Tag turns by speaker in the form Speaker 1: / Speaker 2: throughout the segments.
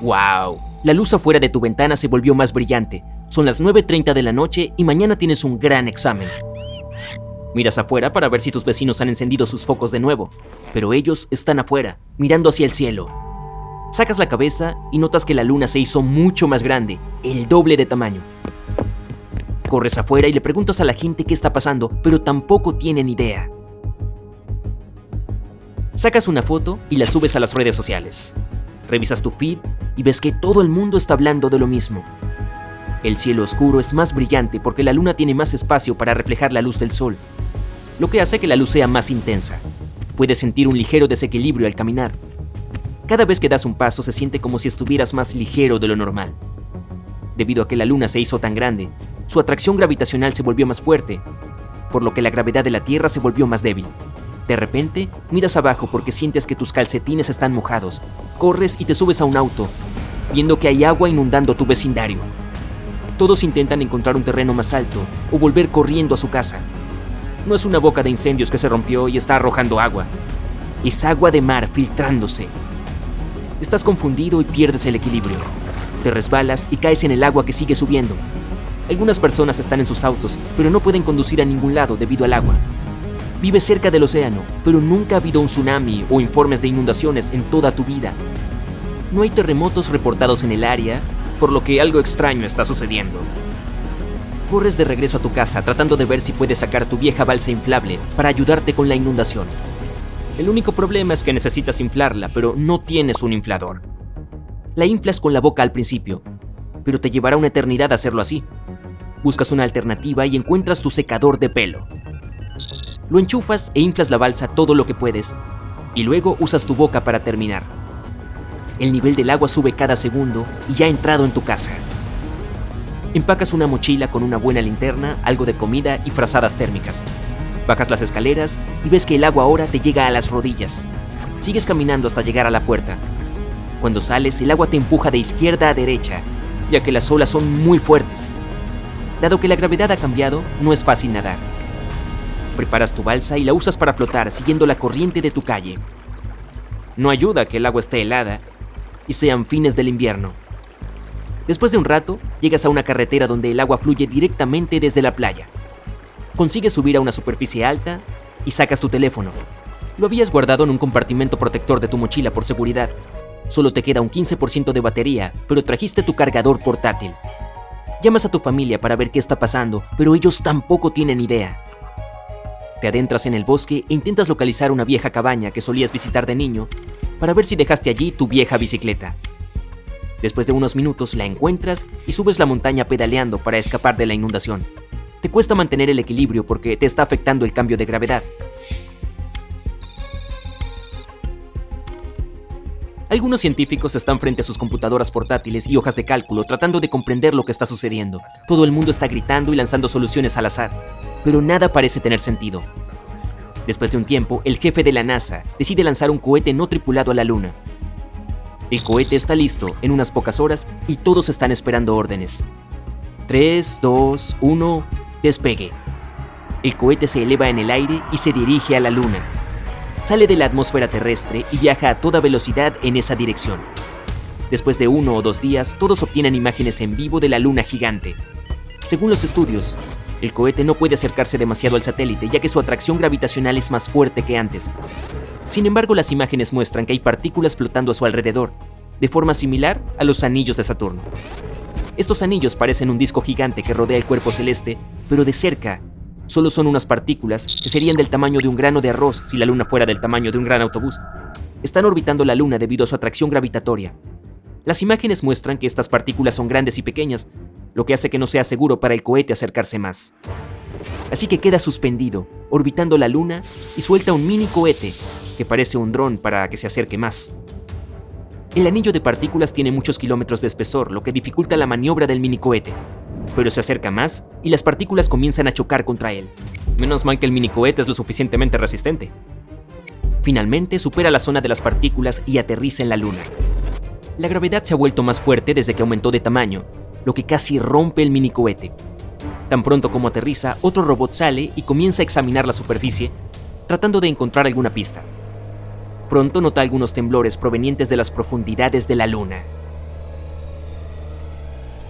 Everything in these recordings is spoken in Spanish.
Speaker 1: ¡Wow! La luz afuera de tu ventana se volvió más brillante. Son las 9.30 de la noche y mañana tienes un gran examen. Miras afuera para ver si tus vecinos han encendido sus focos de nuevo, pero ellos están afuera, mirando hacia el cielo. Sacas la cabeza y notas que la luna se hizo mucho más grande, el doble de tamaño. Corres afuera y le preguntas a la gente qué está pasando, pero tampoco tienen idea. Sacas una foto y la subes a las redes sociales. Revisas tu feed y ves que todo el mundo está hablando de lo mismo. El cielo oscuro es más brillante porque la luna tiene más espacio para reflejar la luz del sol, lo que hace que la luz sea más intensa. Puedes sentir un ligero desequilibrio al caminar. Cada vez que das un paso se siente como si estuvieras más ligero de lo normal. Debido a que la luna se hizo tan grande, su atracción gravitacional se volvió más fuerte, por lo que la gravedad de la Tierra se volvió más débil. De repente, miras abajo porque sientes que tus calcetines están mojados. Corres y te subes a un auto, viendo que hay agua inundando tu vecindario. Todos intentan encontrar un terreno más alto o volver corriendo a su casa. No es una boca de incendios que se rompió y está arrojando agua. Es agua de mar filtrándose. Estás confundido y pierdes el equilibrio. Te resbalas y caes en el agua que sigue subiendo. Algunas personas están en sus autos, pero no pueden conducir a ningún lado debido al agua. Vives cerca del océano, pero nunca ha habido un tsunami o informes de inundaciones en toda tu vida. No hay terremotos reportados en el área, por lo que algo extraño está sucediendo. Corres de regreso a tu casa tratando de ver si puedes sacar tu vieja balsa inflable para ayudarte con la inundación. El único problema es que necesitas inflarla, pero no tienes un inflador. La inflas con la boca al principio, pero te llevará una eternidad hacerlo así. Buscas una alternativa y encuentras tu secador de pelo. Lo enchufas e inflas la balsa todo lo que puedes, y luego usas tu boca para terminar. El nivel del agua sube cada segundo y ya ha entrado en tu casa. Empacas una mochila con una buena linterna, algo de comida y frazadas térmicas. Bajas las escaleras y ves que el agua ahora te llega a las rodillas. Sigues caminando hasta llegar a la puerta. Cuando sales, el agua te empuja de izquierda a derecha, ya que las olas son muy fuertes. Dado que la gravedad ha cambiado, no es fácil nadar. Preparas tu balsa y la usas para flotar siguiendo la corriente de tu calle. No ayuda que el agua esté helada y sean fines del invierno. Después de un rato, llegas a una carretera donde el agua fluye directamente desde la playa. Consigues subir a una superficie alta y sacas tu teléfono. Lo habías guardado en un compartimento protector de tu mochila por seguridad. Solo te queda un 15% de batería, pero trajiste tu cargador portátil. Llamas a tu familia para ver qué está pasando, pero ellos tampoco tienen idea. Te adentras en el bosque e intentas localizar una vieja cabaña que solías visitar de niño para ver si dejaste allí tu vieja bicicleta. Después de unos minutos la encuentras y subes la montaña pedaleando para escapar de la inundación. Te cuesta mantener el equilibrio porque te está afectando el cambio de gravedad. Algunos científicos están frente a sus computadoras portátiles y hojas de cálculo tratando de comprender lo que está sucediendo. Todo el mundo está gritando y lanzando soluciones al azar, pero nada parece tener sentido. Después de un tiempo, el jefe de la NASA decide lanzar un cohete no tripulado a la Luna. El cohete está listo en unas pocas horas y todos están esperando órdenes. 3, 2, 1, despegue. El cohete se eleva en el aire y se dirige a la Luna sale de la atmósfera terrestre y viaja a toda velocidad en esa dirección. Después de uno o dos días, todos obtienen imágenes en vivo de la luna gigante. Según los estudios, el cohete no puede acercarse demasiado al satélite ya que su atracción gravitacional es más fuerte que antes. Sin embargo, las imágenes muestran que hay partículas flotando a su alrededor, de forma similar a los anillos de Saturno. Estos anillos parecen un disco gigante que rodea el cuerpo celeste, pero de cerca solo son unas partículas que serían del tamaño de un grano de arroz si la Luna fuera del tamaño de un gran autobús. Están orbitando la Luna debido a su atracción gravitatoria. Las imágenes muestran que estas partículas son grandes y pequeñas, lo que hace que no sea seguro para el cohete acercarse más. Así que queda suspendido, orbitando la Luna y suelta un mini cohete que parece un dron para que se acerque más. El anillo de partículas tiene muchos kilómetros de espesor, lo que dificulta la maniobra del minicohete. Pero se acerca más y las partículas comienzan a chocar contra él. Menos mal que el minicohete es lo suficientemente resistente. Finalmente supera la zona de las partículas y aterriza en la Luna. La gravedad se ha vuelto más fuerte desde que aumentó de tamaño, lo que casi rompe el minicohete. Tan pronto como aterriza, otro robot sale y comienza a examinar la superficie, tratando de encontrar alguna pista. Pronto nota algunos temblores provenientes de las profundidades de la Luna.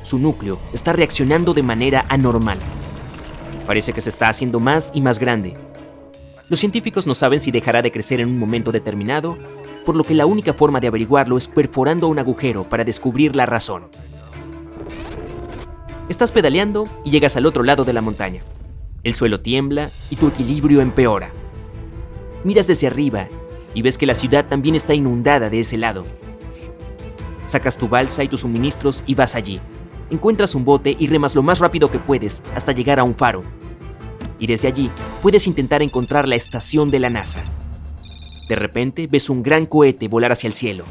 Speaker 1: Su núcleo está reaccionando de manera anormal. Parece que se está haciendo más y más grande. Los científicos no saben si dejará de crecer en un momento determinado, por lo que la única forma de averiguarlo es perforando un agujero para descubrir la razón. Estás pedaleando y llegas al otro lado de la montaña. El suelo tiembla y tu equilibrio empeora. Miras desde arriba y ves que la ciudad también está inundada de ese lado. Sacas tu balsa y tus suministros y vas allí. Encuentras un bote y remas lo más rápido que puedes hasta llegar a un faro. Y desde allí puedes intentar encontrar la estación de la NASA. De repente ves un gran cohete volar hacia el cielo.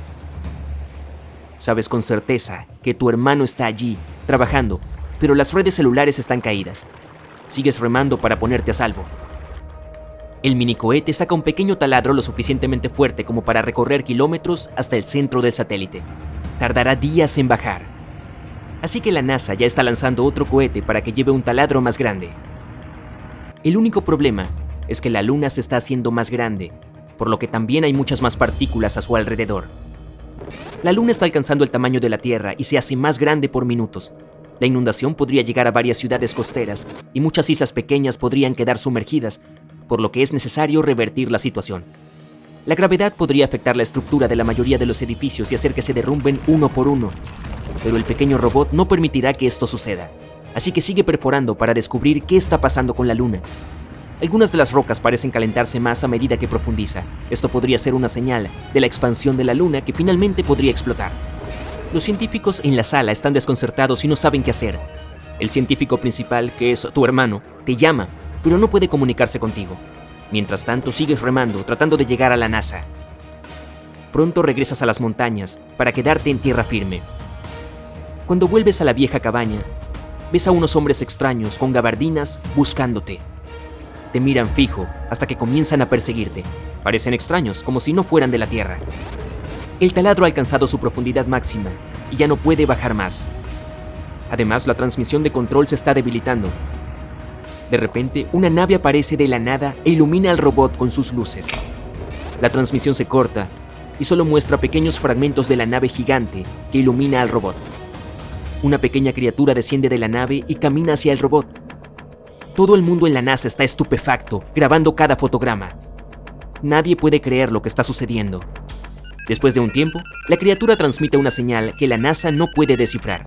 Speaker 1: Sabes con certeza que tu hermano está allí, trabajando, pero las redes celulares están caídas. Sigues remando para ponerte a salvo. El minicohete saca un pequeño taladro lo suficientemente fuerte como para recorrer kilómetros hasta el centro del satélite. Tardará días en bajar. Así que la NASA ya está lanzando otro cohete para que lleve un taladro más grande. El único problema es que la Luna se está haciendo más grande, por lo que también hay muchas más partículas a su alrededor. La Luna está alcanzando el tamaño de la Tierra y se hace más grande por minutos, la inundación podría llegar a varias ciudades costeras y muchas islas pequeñas podrían quedar sumergidas, por lo que es necesario revertir la situación. La gravedad podría afectar la estructura de la mayoría de los edificios y hacer que se derrumben uno por uno, pero el pequeño robot no permitirá que esto suceda, así que sigue perforando para descubrir qué está pasando con la Luna. Algunas de las rocas parecen calentarse más a medida que profundiza. Esto podría ser una señal de la expansión de la Luna que finalmente podría explotar. Los científicos en la sala están desconcertados y no saben qué hacer. El científico principal, que es tu hermano, te llama, pero no puede comunicarse contigo. Mientras tanto, sigues remando, tratando de llegar a la NASA. Pronto regresas a las montañas para quedarte en tierra firme. Cuando vuelves a la vieja cabaña, ves a unos hombres extraños con gabardinas buscándote. Te miran fijo hasta que comienzan a perseguirte. Parecen extraños, como si no fueran de la Tierra. El taladro ha alcanzado su profundidad máxima y ya no puede bajar más. Además, la transmisión de control se está debilitando. De repente, una nave aparece de la nada e ilumina al robot con sus luces. La transmisión se corta y solo muestra pequeños fragmentos de la nave gigante que ilumina al robot. Una pequeña criatura desciende de la nave y camina hacia el robot. Todo el mundo en la NASA está estupefacto, grabando cada fotograma. Nadie puede creer lo que está sucediendo. Después de un tiempo, la criatura transmite una señal que la NASA no puede descifrar,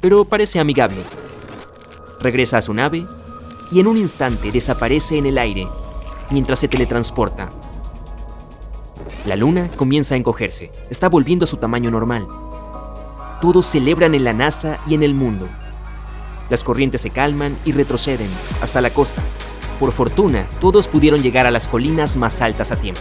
Speaker 1: pero parece amigable. Regresa a su nave y en un instante desaparece en el aire mientras se teletransporta. La luna comienza a encogerse, está volviendo a su tamaño normal. Todos celebran en la NASA y en el mundo. Las corrientes se calman y retroceden hasta la costa. Por fortuna, todos pudieron llegar a las colinas más altas a tiempo.